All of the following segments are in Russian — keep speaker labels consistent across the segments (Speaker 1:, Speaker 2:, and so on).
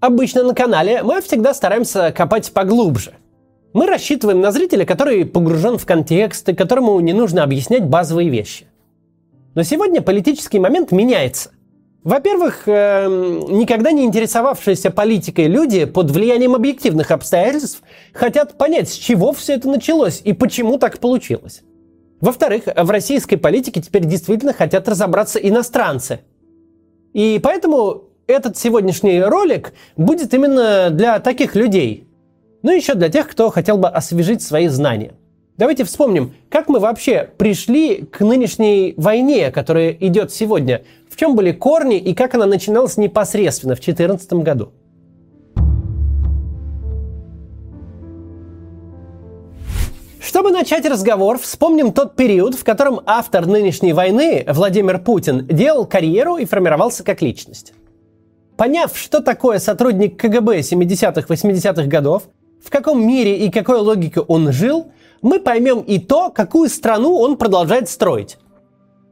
Speaker 1: Обычно на канале мы всегда стараемся копать поглубже. Мы рассчитываем на зрителя, который погружен в контекст и которому не нужно объяснять базовые вещи. Но сегодня политический момент меняется. Во-первых, э, никогда не интересовавшиеся политикой люди под влиянием объективных обстоятельств хотят понять, с чего все это началось и почему так получилось. Во-вторых, в российской политике теперь действительно хотят разобраться иностранцы. И поэтому этот сегодняшний ролик будет именно для таких людей. Ну и еще для тех, кто хотел бы освежить свои знания. Давайте вспомним, как мы вообще пришли к нынешней войне, которая идет сегодня. В чем были корни и как она начиналась непосредственно в 2014 году. Чтобы начать разговор, вспомним тот период, в котором автор нынешней войны, Владимир Путин, делал карьеру и формировался как личность. Поняв, что такое сотрудник КГБ 70-80-х годов, в каком мире и какой логике он жил, мы поймем и то, какую страну он продолжает строить.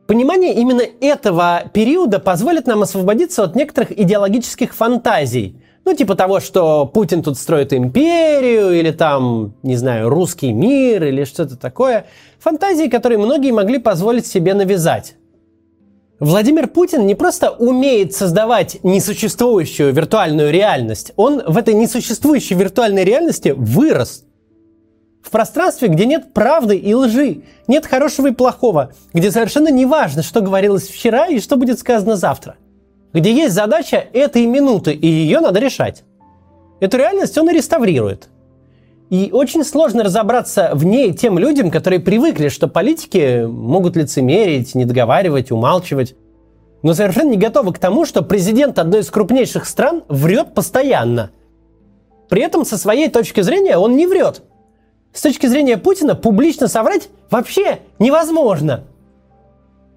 Speaker 1: Понимание именно этого периода позволит нам освободиться от некоторых идеологических фантазий – ну, типа того, что Путин тут строит империю, или там, не знаю, русский мир, или что-то такое. Фантазии, которые многие могли позволить себе навязать. Владимир Путин не просто умеет создавать несуществующую виртуальную реальность, он в этой несуществующей виртуальной реальности вырос. В пространстве, где нет правды и лжи, нет хорошего и плохого, где совершенно не важно, что говорилось вчера и что будет сказано завтра – где есть задача этой минуты, и ее надо решать. Эту реальность он и реставрирует. И очень сложно разобраться в ней тем людям, которые привыкли, что политики могут лицемерить, недоговаривать, умалчивать, но совершенно не готовы к тому, что президент одной из крупнейших стран врет постоянно. При этом со своей точки зрения он не врет. С точки зрения Путина публично соврать вообще невозможно –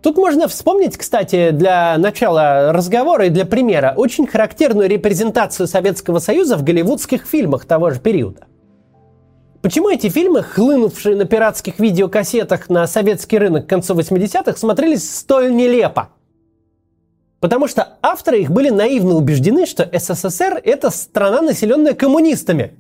Speaker 1: Тут можно вспомнить, кстати, для начала разговора и для примера, очень характерную репрезентацию Советского Союза в голливудских фильмах того же периода. Почему эти фильмы, хлынувшие на пиратских видеокассетах на советский рынок к концу 80-х, смотрелись столь нелепо? Потому что авторы их были наивно убеждены, что СССР – это страна, населенная коммунистами.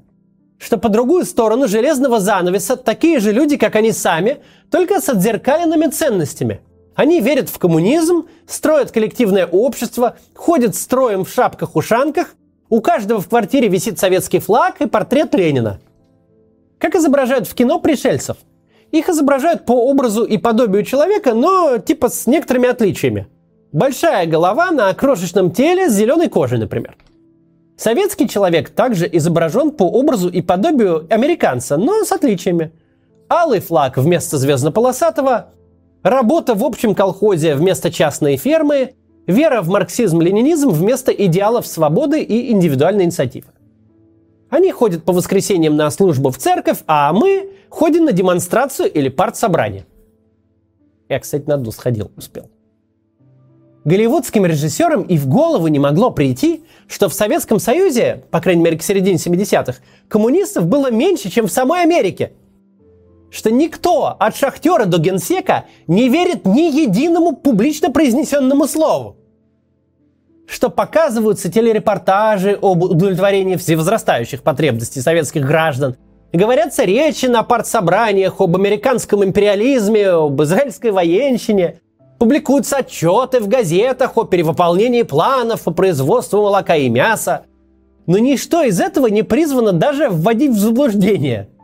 Speaker 1: Что по другую сторону железного занавеса такие же люди, как они сами, только с отзеркаленными ценностями – они верят в коммунизм, строят коллективное общество, ходят строем в шапках-ушанках, у каждого в квартире висит советский флаг и портрет Ленина. Как изображают в кино пришельцев? Их изображают по образу и подобию человека, но типа с некоторыми отличиями. Большая голова на крошечном теле с зеленой кожей, например. Советский человек также изображен по образу и подобию американца, но с отличиями. Алый флаг вместо звездно-полосатого, Работа в общем колхозе вместо частной фермы, вера в марксизм-ленинизм вместо идеалов свободы и индивидуальной инициативы. Они ходят по воскресеньям на службу в церковь, а мы ходим на демонстрацию или партсобрание. Я, кстати, на одну сходил, успел. Голливудским режиссерам и в голову не могло прийти, что в Советском Союзе, по крайней мере к середине 70-х, коммунистов было меньше, чем в самой Америке – что никто от шахтера до генсека не верит ни единому публично произнесенному слову. Что показываются телерепортажи об удовлетворении всевозрастающих потребностей советских граждан, говорятся речи на партсобраниях об американском империализме, об израильской военщине, публикуются отчеты в газетах о перевыполнении планов по производству молока и мяса. Но ничто из этого не призвано даже вводить в заблуждение –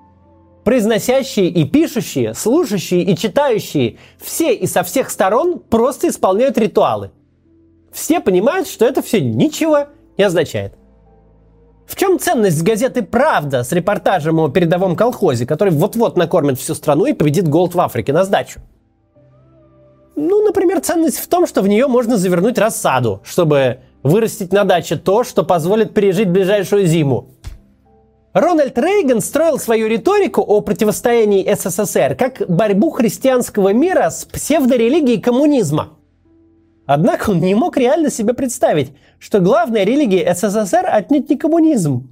Speaker 1: произносящие и пишущие, слушающие и читающие, все и со всех сторон просто исполняют ритуалы. Все понимают, что это все ничего не означает. В чем ценность газеты «Правда» с репортажем о передовом колхозе, который вот-вот накормит всю страну и победит голод в Африке на сдачу? Ну, например, ценность в том, что в нее можно завернуть рассаду, чтобы вырастить на даче то, что позволит пережить ближайшую зиму. Рональд Рейган строил свою риторику о противостоянии СССР как борьбу христианского мира с псевдорелигией коммунизма. Однако он не мог реально себе представить, что главная религия СССР отнюдь не коммунизм.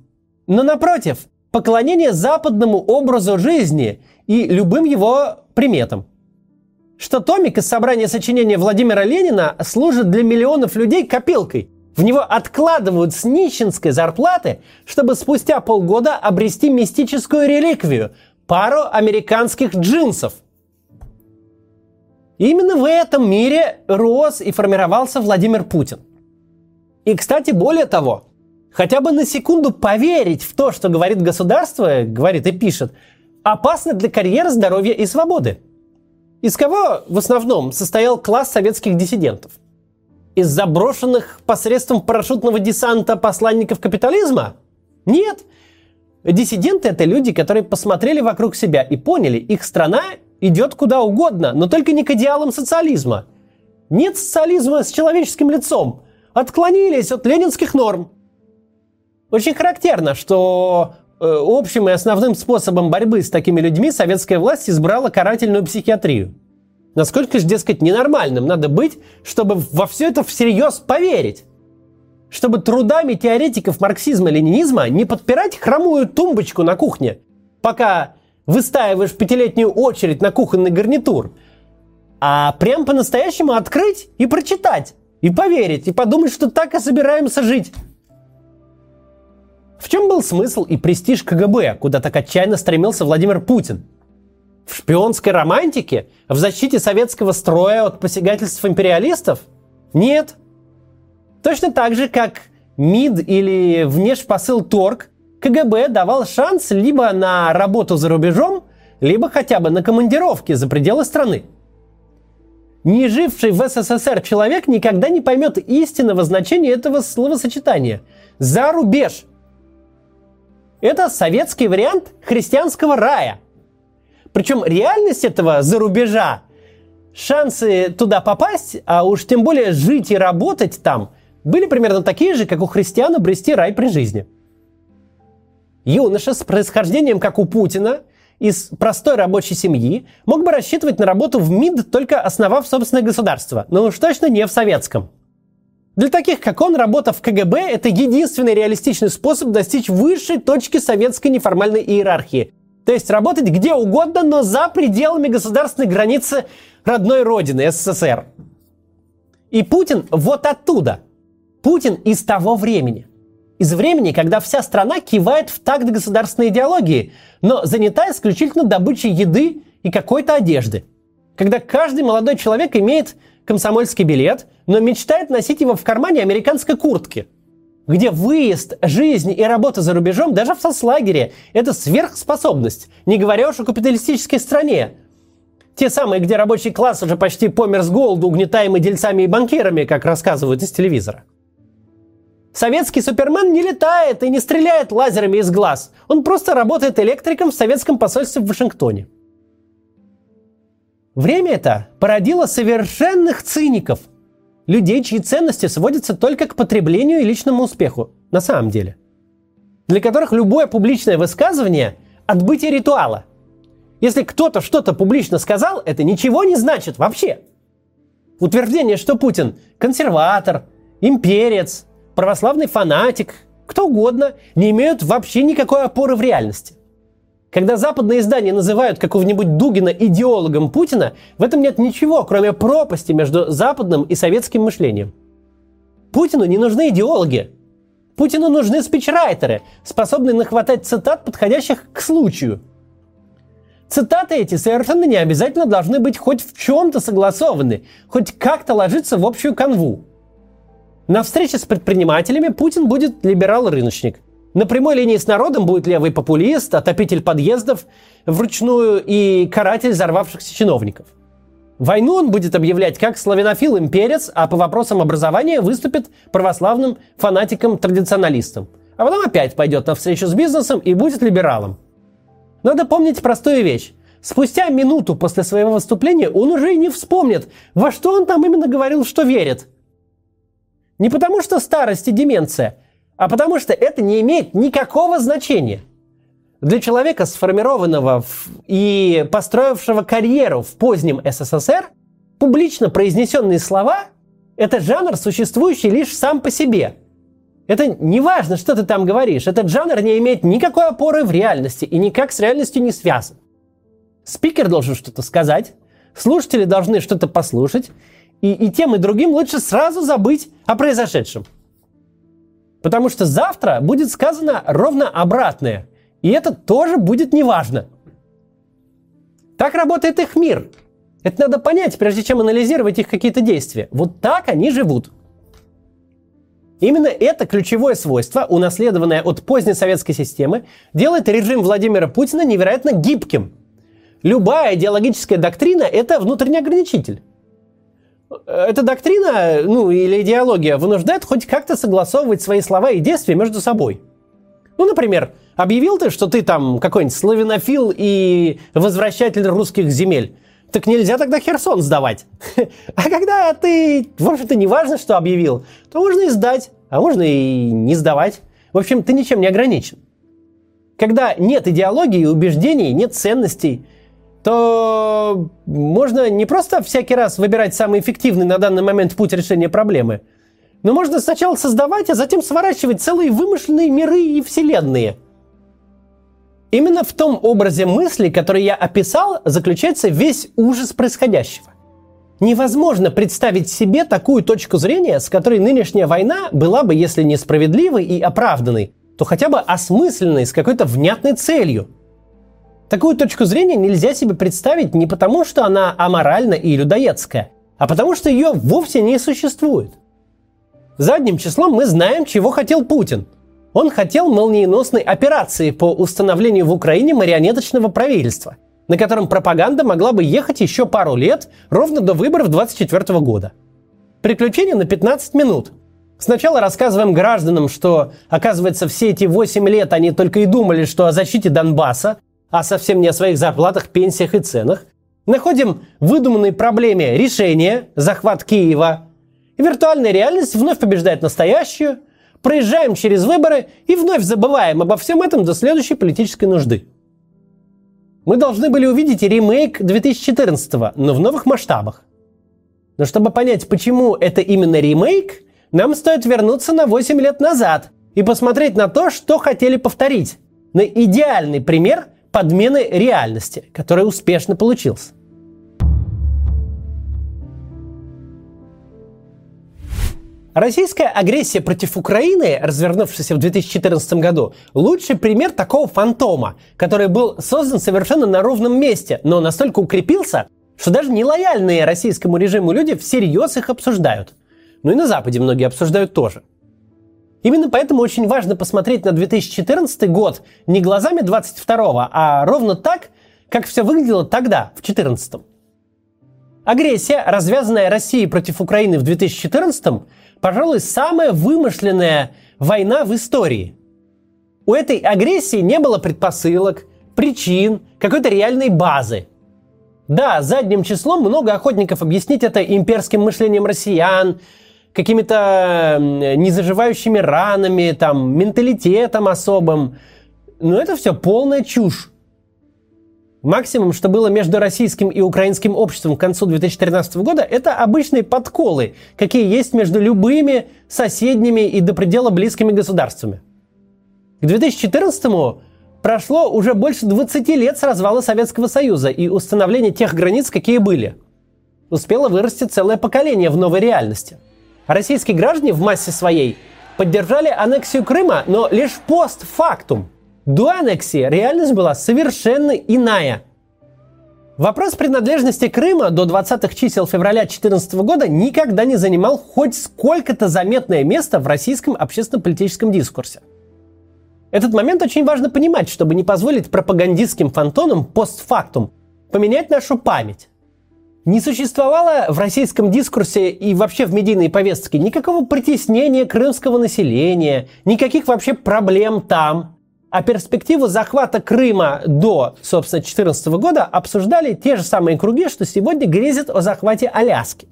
Speaker 1: Но напротив, поклонение западному образу жизни и любым его приметам. Что томик из собрания сочинения Владимира Ленина служит для миллионов людей копилкой, В него откладывают с нищенской зарплаты, чтобы спустя полгода обрести мистическую реликвию – пару американских джинсов. Именно в этом мире рос и формировался Владимир Путин. И, кстати, более того, хотя бы на секунду поверить в то, что говорит государство, говорит и пишет, опасно для карьеры, здоровья и свободы. Из кого в основном состоял класс советских диссидентов? Из заброшенных посредством парашютного десанта посланников капитализма? Нет. Диссиденты – это люди, которые посмотрели вокруг себя и поняли, их страна идет куда угодно, но только не к идеалам социализма. Нет социализма с человеческим лицом. Отклонились от ленинских норм. Очень характерно, что э, общим и основным способом борьбы с такими людьми советская власть избрала карательную психиатрию. Насколько же, дескать, ненормальным надо быть, чтобы во все это всерьез поверить? Чтобы трудами теоретиков марксизма-ленинизма не подпирать хромую тумбочку на кухне, пока выстаиваешь пятилетнюю очередь на кухонный гарнитур, а прям по-настоящему открыть и прочитать, и поверить, и подумать, что так и собираемся жить. В чем был смысл и престиж КГБ, куда так отчаянно стремился Владимир Путин? В шпионской романтике? В защите советского строя от посягательств империалистов? Нет. Точно так же, как МИД или внешпосыл торг КГБ давал шанс либо на работу за рубежом, либо хотя бы на командировки за пределы страны. Не живший в СССР человек никогда не поймет истинного значения этого словосочетания. За рубеж. Это советский вариант христианского рая. Причем реальность этого за рубежа, шансы туда попасть, а уж тем более жить и работать там, были примерно такие же, как у христиан обрести рай при жизни. Юноша с происхождением, как у Путина, из простой рабочей семьи, мог бы рассчитывать на работу в МИД, только основав собственное государство, но уж точно не в советском. Для таких, как он, работа в КГБ – это единственный реалистичный способ достичь высшей точки советской неформальной иерархии. То есть работать где угодно, но за пределами государственной границы родной родины СССР. И Путин вот оттуда. Путин из того времени из времени, когда вся страна кивает в такт государственной идеологии, но занята исключительно добычей еды и какой-то одежды. Когда каждый молодой человек имеет комсомольский билет, но мечтает носить его в кармане американской куртки. Где выезд, жизнь и работа за рубежом даже в соцлагере – это сверхспособность, не говоря уж о капиталистической стране. Те самые, где рабочий класс уже почти помер с голоду, угнетаемый дельцами и банкирами, как рассказывают из телевизора. Советский Супермен не летает и не стреляет лазерами из глаз. Он просто работает электриком в советском посольстве в Вашингтоне. Время это породило совершенных циников. Людей, чьи ценности сводятся только к потреблению и личному успеху. На самом деле. Для которых любое публичное высказывание – отбытие ритуала. Если кто-то что-то публично сказал, это ничего не значит вообще. Утверждение, что Путин – консерватор, имперец – православный фанатик, кто угодно, не имеют вообще никакой опоры в реальности. Когда западные издания называют какого-нибудь Дугина идеологом Путина, в этом нет ничего, кроме пропасти между западным и советским мышлением. Путину не нужны идеологи. Путину нужны спичрайтеры, способные нахватать цитат, подходящих к случаю. Цитаты эти совершенно не обязательно должны быть хоть в чем-то согласованы, хоть как-то ложиться в общую канву. На встрече с предпринимателями Путин будет либерал-рыночник. На прямой линии с народом будет левый популист, отопитель подъездов вручную и каратель взорвавшихся чиновников. Войну он будет объявлять как славянофил-имперец, а по вопросам образования выступит православным фанатиком-традиционалистом. А потом опять пойдет на встречу с бизнесом и будет либералом. Надо помнить простую вещь. Спустя минуту после своего выступления он уже и не вспомнит, во что он там именно говорил, что верит. Не потому что старость и деменция, а потому что это не имеет никакого значения. Для человека, сформированного и построившего карьеру в позднем СССР, публично произнесенные слова – это жанр, существующий лишь сам по себе. Это не важно, что ты там говоришь. Этот жанр не имеет никакой опоры в реальности и никак с реальностью не связан. Спикер должен что-то сказать, слушатели должны что-то послушать, и, и тем, и другим лучше сразу забыть о произошедшем. Потому что завтра будет сказано ровно обратное. И это тоже будет неважно. Так работает их мир. Это надо понять, прежде чем анализировать их какие-то действия. Вот так они живут. Именно это ключевое свойство, унаследованное от поздней советской системы, делает режим Владимира Путина невероятно гибким. Любая идеологическая доктрина – это внутренний ограничитель. Эта доктрина, ну или идеология, вынуждает хоть как-то согласовывать свои слова и действия между собой. Ну, например, объявил ты, что ты там какой-нибудь славянофил и возвращатель русских земель так нельзя тогда Херсон сдавать. А когда ты, в общем-то, не важно, что объявил, то можно и сдать, а можно и не сдавать. В общем, ты ничем не ограничен. Когда нет идеологии, убеждений, нет ценностей, то можно не просто всякий раз выбирать самый эффективный на данный момент путь решения проблемы, но можно сначала создавать, а затем сворачивать целые вымышленные миры и вселенные – Именно в том образе мысли, который я описал, заключается весь ужас происходящего. Невозможно представить себе такую точку зрения, с которой нынешняя война была бы, если не справедливой и оправданной, то хотя бы осмысленной, с какой-то внятной целью. Такую точку зрения нельзя себе представить не потому, что она аморальна и людоедская, а потому что ее вовсе не существует. Задним числом мы знаем, чего хотел Путин – он хотел молниеносной операции по установлению в Украине марионеточного правительства, на котором пропаганда могла бы ехать еще пару лет, ровно до выборов 24 года. Приключение на 15 минут. Сначала рассказываем гражданам, что, оказывается, все эти 8 лет они только и думали, что о защите Донбасса, а совсем не о своих зарплатах, пенсиях и ценах. Находим выдуманной проблеме решение, захват Киева. Виртуальная реальность вновь побеждает настоящую – проезжаем через выборы и вновь забываем обо всем этом до следующей политической нужды. Мы должны были увидеть ремейк 2014 но в новых масштабах. Но чтобы понять, почему это именно ремейк, нам стоит вернуться на 8 лет назад и посмотреть на то, что хотели повторить. На идеальный пример подмены реальности, который успешно получился. Российская агрессия против Украины, развернувшаяся в 2014 году, лучший пример такого фантома, который был создан совершенно на ровном месте, но настолько укрепился, что даже нелояльные российскому режиму люди всерьез их обсуждают. Ну и на Западе многие обсуждают тоже. Именно поэтому очень важно посмотреть на 2014 год не глазами 22 а ровно так, как все выглядело тогда, в 2014 Агрессия, развязанная Россией против Украины в 2014 пожалуй, самая вымышленная война в истории. У этой агрессии не было предпосылок, причин, какой-то реальной базы. Да, задним числом много охотников объяснить это имперским мышлением россиян, какими-то незаживающими ранами, там, менталитетом особым. Но это все полная чушь. Максимум, что было между российским и украинским обществом к концу 2013 года, это обычные подколы, какие есть между любыми соседними и до предела близкими государствами. К 2014 прошло уже больше 20 лет с развала Советского Союза и установления тех границ, какие были. Успело вырасти целое поколение в новой реальности. Российские граждане в массе своей поддержали аннексию Крыма, но лишь постфактум – до аннексии реальность была совершенно иная. Вопрос принадлежности Крыма до 20-х чисел февраля 2014 года никогда не занимал хоть сколько-то заметное место в российском общественно-политическом дискурсе. Этот момент очень важно понимать, чтобы не позволить пропагандистским фантонам постфактум поменять нашу память. Не существовало в российском дискурсе и вообще в медийной повестке никакого притеснения крымского населения, никаких вообще проблем там. А перспективу захвата Крыма до, собственно, 2014 года обсуждали те же самые круги, что сегодня грезят о захвате Аляски.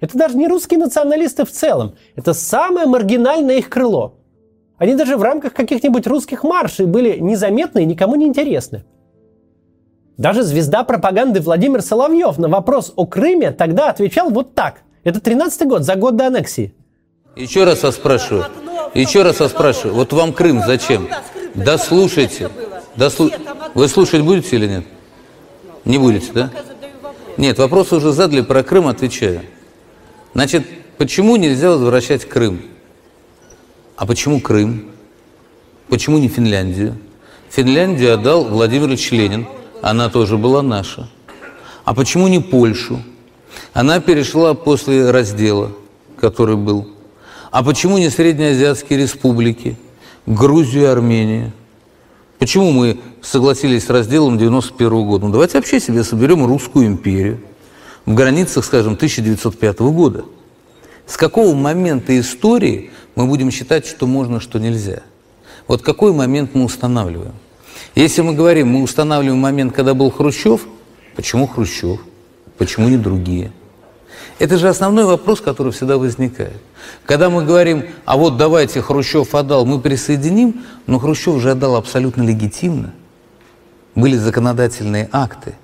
Speaker 1: Это даже не русские националисты в целом. Это самое маргинальное их крыло. Они даже в рамках каких-нибудь русских маршей были незаметны и никому не интересны. Даже звезда пропаганды Владимир Соловьев на вопрос о Крыме тогда отвечал вот так. Это 13 год, за год до аннексии.
Speaker 2: Еще раз вас спрашиваю. Еще раз вас спрашиваю, вот вам Крым зачем? Да слушайте. Да слу... Вы слушать будете или нет? Не будете, да? Нет, вопрос уже задали, про Крым отвечаю. Значит, почему нельзя возвращать Крым? А почему Крым? Почему не Финляндию? Финляндию отдал Владимир Ильич Ленин. Она тоже была наша. А почему не Польшу? Она перешла после раздела, который был. А почему не среднеазиатские республики? Грузию Армению? Почему мы согласились с разделом 91 года? Ну, давайте вообще себе соберем русскую империю в границах, скажем, 1905 года. С какого момента истории мы будем считать, что можно, что нельзя? Вот какой момент мы устанавливаем? Если мы говорим, мы устанавливаем момент, когда был Хрущев, почему Хрущев? Почему не другие? Это же основной вопрос, который всегда возникает. Когда мы говорим, а вот давайте Хрущев отдал, мы присоединим, но Хрущев же отдал абсолютно легитимно. Были законодательные акты.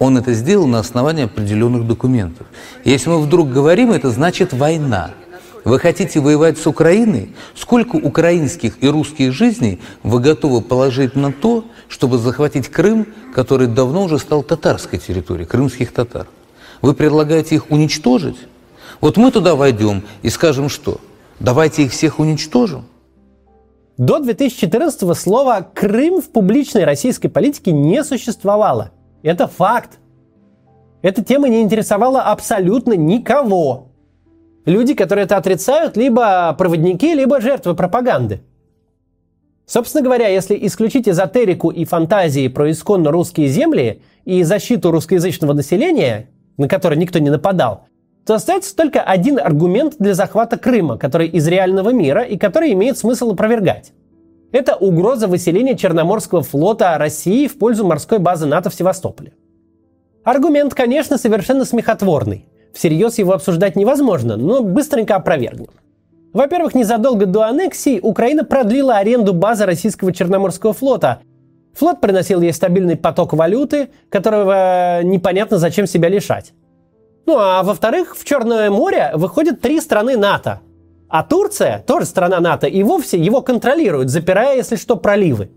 Speaker 2: Он это сделал на основании определенных документов. Если мы вдруг говорим, это значит война. Вы хотите воевать с Украиной? Сколько украинских и русских жизней вы готовы положить на то, чтобы захватить Крым, который давно уже стал татарской территорией, крымских татар? Вы предлагаете их уничтожить? Вот мы туда войдем и скажем что? Давайте их всех уничтожим?
Speaker 1: До 2014 слова «Крым» в публичной российской политике не существовало. Это факт. Эта тема не интересовала абсолютно никого. Люди, которые это отрицают, либо проводники, либо жертвы пропаганды. Собственно говоря, если исключить эзотерику и фантазии про исконно русские земли и защиту русскоязычного населения, на которое никто не нападал, то остается только один аргумент для захвата Крыма, который из реального мира и который имеет смысл опровергать. Это угроза выселения Черноморского флота России в пользу морской базы НАТО в Севастополе. Аргумент, конечно, совершенно смехотворный. Всерьез его обсуждать невозможно, но быстренько опровергнем. Во-первых, незадолго до аннексии Украина продлила аренду базы российского Черноморского флота. Флот приносил ей стабильный поток валюты, которого непонятно зачем себя лишать. Ну а во-вторых, в Черное море выходят три страны НАТО. А Турция, тоже страна НАТО, и вовсе его контролирует, запирая, если что, проливы.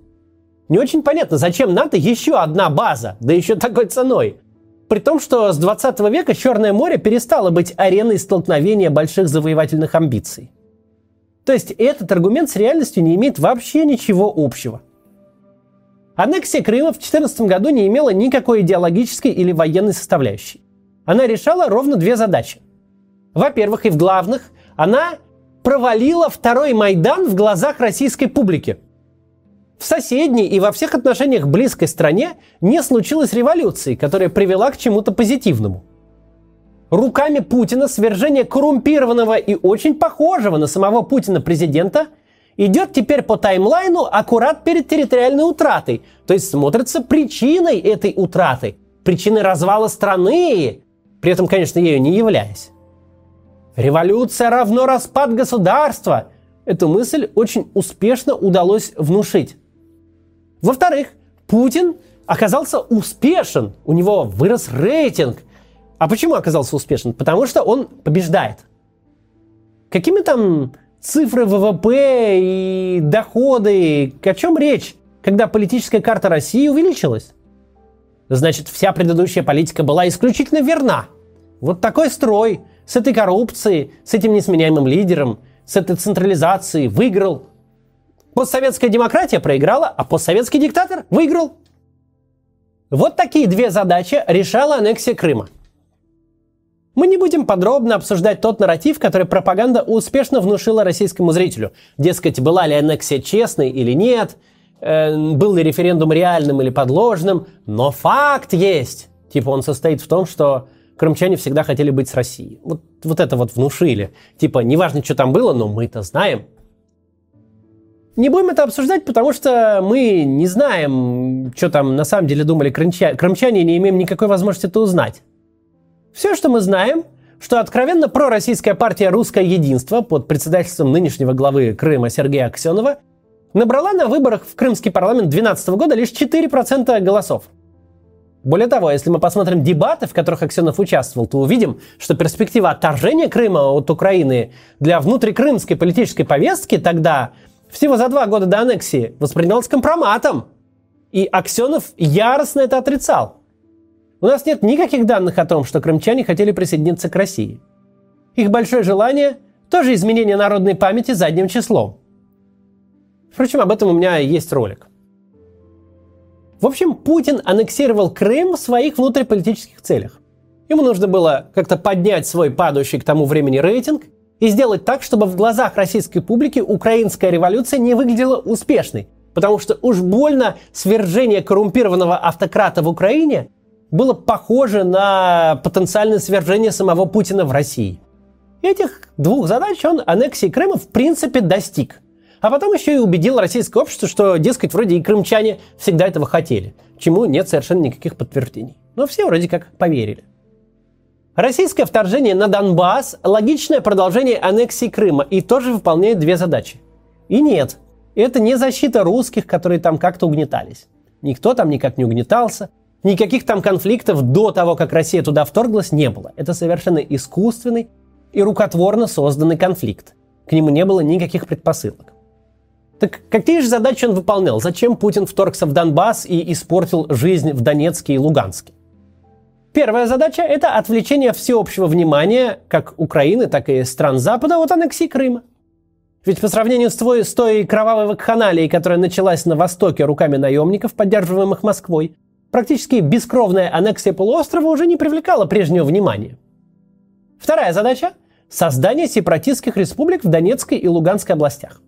Speaker 1: Не очень понятно, зачем НАТО еще одна база, да еще такой ценой. При том, что с 20 века Черное море перестало быть ареной столкновения больших завоевательных амбиций. То есть этот аргумент с реальностью не имеет вообще ничего общего. Аннексия Крыма в 2014 году не имела никакой идеологической или военной составляющей она решала ровно две задачи. Во-первых, и в главных, она провалила второй Майдан в глазах российской публики. В соседней и во всех отношениях близкой стране не случилось революции, которая привела к чему-то позитивному. Руками Путина свержение коррумпированного и очень похожего на самого Путина президента идет теперь по таймлайну аккурат перед территориальной утратой, то есть смотрится причиной этой утраты, причиной развала страны, при этом, конечно, ею не являясь. Революция равно распад государства. Эту мысль очень успешно удалось внушить. Во-вторых, Путин оказался успешен, у него вырос рейтинг. А почему оказался успешен? Потому что он побеждает. Какими там цифры ВВП и доходы, о чем речь, когда политическая карта России увеличилась? значит, вся предыдущая политика была исключительно верна. Вот такой строй с этой коррупцией, с этим несменяемым лидером, с этой централизацией выиграл. Постсоветская демократия проиграла, а постсоветский диктатор выиграл. Вот такие две задачи решала аннексия Крыма. Мы не будем подробно обсуждать тот нарратив, который пропаганда успешно внушила российскому зрителю. Дескать, была ли аннексия честной или нет – Э, был ли референдум реальным или подложным, но факт есть. Типа он состоит в том, что крымчане всегда хотели быть с Россией. Вот, вот это вот внушили. Типа, неважно, что там было, но мы-то знаем. Не будем это обсуждать, потому что мы не знаем, что там на самом деле думали крымчане, крымчане и не имеем никакой возможности это узнать. Все, что мы знаем, что откровенно пророссийская партия «Русское единство» под председательством нынешнего главы Крыма Сергея Аксенова набрала на выборах в Крымский парламент 2012 года лишь 4% голосов. Более того, если мы посмотрим дебаты, в которых Аксенов участвовал, то увидим, что перспектива отторжения Крыма от Украины для внутрикрымской политической повестки тогда, всего за два года до аннексии, воспринималась компроматом. И Аксенов яростно это отрицал. У нас нет никаких данных о том, что крымчане хотели присоединиться к России. Их большое желание Тоже изменение народной памяти задним числом. Впрочем, об этом у меня есть ролик. В общем, Путин аннексировал Крым в своих внутриполитических целях. Ему нужно было как-то поднять свой падающий к тому времени рейтинг и сделать так, чтобы в глазах российской публики украинская революция не выглядела успешной. Потому что уж больно свержение коррумпированного автократа в Украине было похоже на потенциальное свержение самого Путина в России. Этих двух задач он аннексии Крыма в принципе достиг. А потом еще и убедил российское общество, что, дескать, вроде и крымчане всегда этого хотели, чему нет совершенно никаких подтверждений. Но все вроде как поверили. Российское вторжение на Донбасс – логичное продолжение аннексии Крыма и тоже выполняет две задачи. И нет, это не защита русских, которые там как-то угнетались. Никто там никак не угнетался, никаких там конфликтов до того, как Россия туда вторглась, не было. Это совершенно искусственный и рукотворно созданный конфликт. К нему не было никаких предпосылок. Так какие же задачи он выполнял? Зачем Путин вторгся в Донбасс и испортил жизнь в Донецке и Луганске? Первая задача – это отвлечение всеобщего внимания как Украины, так и стран Запада от аннексии Крыма. Ведь по сравнению с, твой, с той кровавой вакханалией, которая началась на Востоке руками наемников, поддерживаемых Москвой, практически бескровная аннексия полуострова уже не привлекала прежнего внимания. Вторая задача – создание сепаратистских республик в Донецкой и Луганской областях.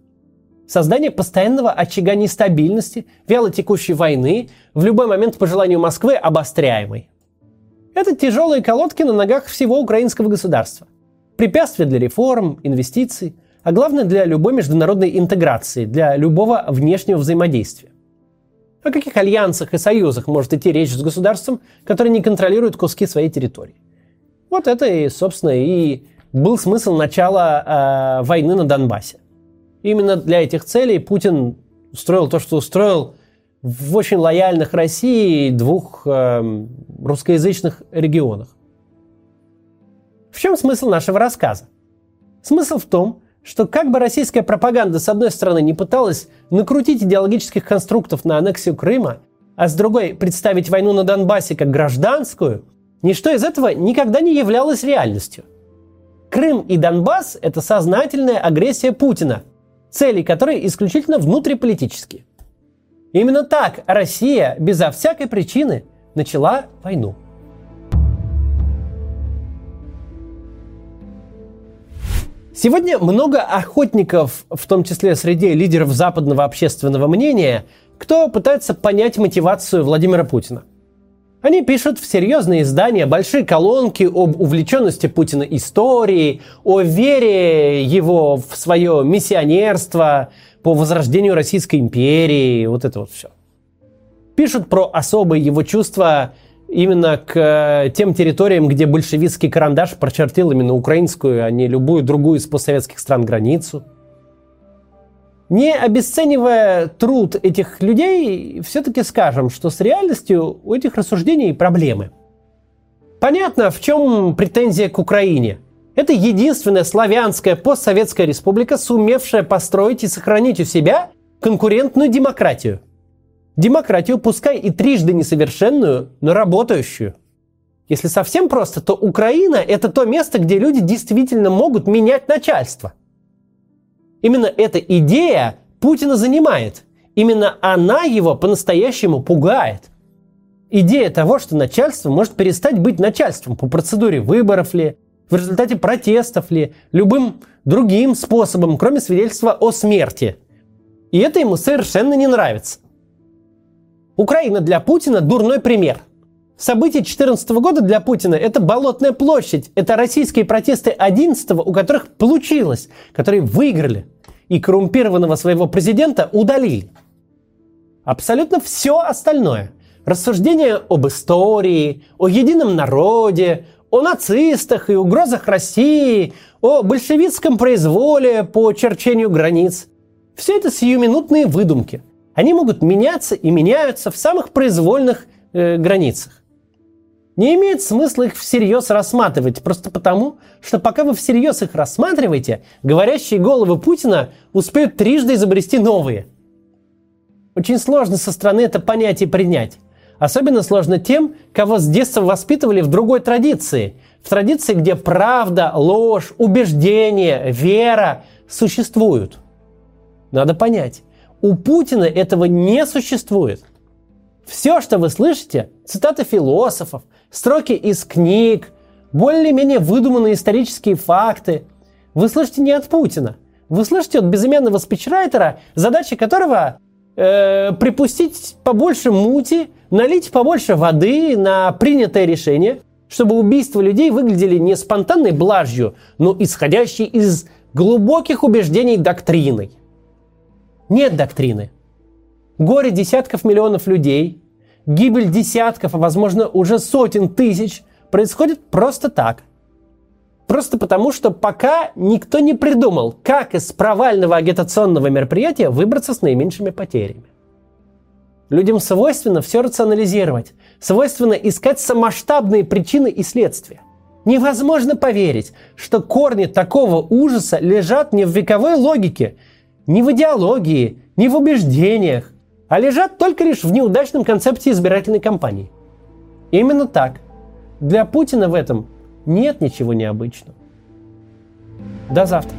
Speaker 1: Создание постоянного очага нестабильности, вялотекущей войны, в любой момент по желанию Москвы обостряемой. Это тяжелые колодки на ногах всего украинского государства. Препятствия для реформ, инвестиций, а главное для любой международной интеграции, для любого внешнего взаимодействия. О каких альянсах и союзах может идти речь с государством, которое не контролирует куски своей территории? Вот это и, собственно, и был смысл начала э, войны на Донбассе. Именно для этих целей Путин устроил то, что устроил в очень лояльных России двух э, русскоязычных регионах. В чем смысл нашего рассказа? Смысл в том, что как бы российская пропаганда с одной стороны не пыталась накрутить идеологических конструктов на аннексию Крыма, а с другой представить войну на Донбассе как гражданскую, ничто из этого никогда не являлось реальностью. Крым и Донбасс – это сознательная агрессия Путина, цели которой исключительно внутриполитические. Именно так Россия безо всякой причины начала войну. Сегодня много охотников, в том числе среди лидеров западного общественного мнения, кто пытается понять мотивацию Владимира Путина. Они пишут в серьезные издания большие колонки об увлеченности Путина историей, о вере его в свое миссионерство, по возрождению Российской империи, вот это вот все. Пишут про особые его чувства именно к э, тем территориям, где большевистский карандаш прочертил именно украинскую, а не любую другую из постсоветских стран границу. Не обесценивая труд этих людей, все-таки скажем, что с реальностью у этих рассуждений проблемы. Понятно, в чем претензия к Украине – это единственная славянская постсоветская республика, сумевшая построить и сохранить у себя конкурентную демократию. Демократию, пускай и трижды несовершенную, но работающую. Если совсем просто, то Украина – это то место, где люди действительно могут менять начальство. Именно эта идея Путина занимает. Именно она его по-настоящему пугает. Идея того, что начальство может перестать быть начальством по процедуре выборов ли, в результате протестов ли, любым другим способом, кроме свидетельства о смерти. И это ему совершенно не нравится. Украина для Путина дурной пример. События 2014 года для Путина – это Болотная площадь, это российские протесты 11 у которых получилось, которые выиграли и коррумпированного своего президента удалили. Абсолютно все остальное – рассуждения об истории, о едином народе, о нацистах и угрозах России, о большевистском произволе по черчению границ. Все это сиюминутные выдумки. Они могут меняться и меняются в самых произвольных э, границах. Не имеет смысла их всерьез рассматривать, просто потому, что пока вы всерьез их рассматриваете, говорящие головы Путина успеют трижды изобрести новые. Очень сложно со стороны это понять и принять. Особенно сложно тем, кого с детства воспитывали в другой традиции. В традиции, где правда, ложь, убеждение, вера существуют. Надо понять, у Путина этого не существует. Все, что вы слышите, цитаты философов, строки из книг, более-менее выдуманные исторические факты, вы слышите не от Путина. Вы слышите от безымянного спичрайтера, задача которого э, припустить побольше мути, налить побольше воды на принятое решение, чтобы убийства людей выглядели не спонтанной блажью, но исходящей из глубоких убеждений доктриной. Нет доктрины. Горе десятков миллионов людей, гибель десятков, а возможно уже сотен тысяч происходит просто так. Просто потому, что пока никто не придумал, как из провального агитационного мероприятия выбраться с наименьшими потерями. Людям свойственно все рационализировать, свойственно искать самоштабные причины и следствия. Невозможно поверить, что корни такого ужаса лежат не в вековой логике, не в идеологии, не в убеждениях, а лежат только лишь в неудачном концепте избирательной кампании. Именно так. Для Путина в этом нет ничего необычного. До завтра.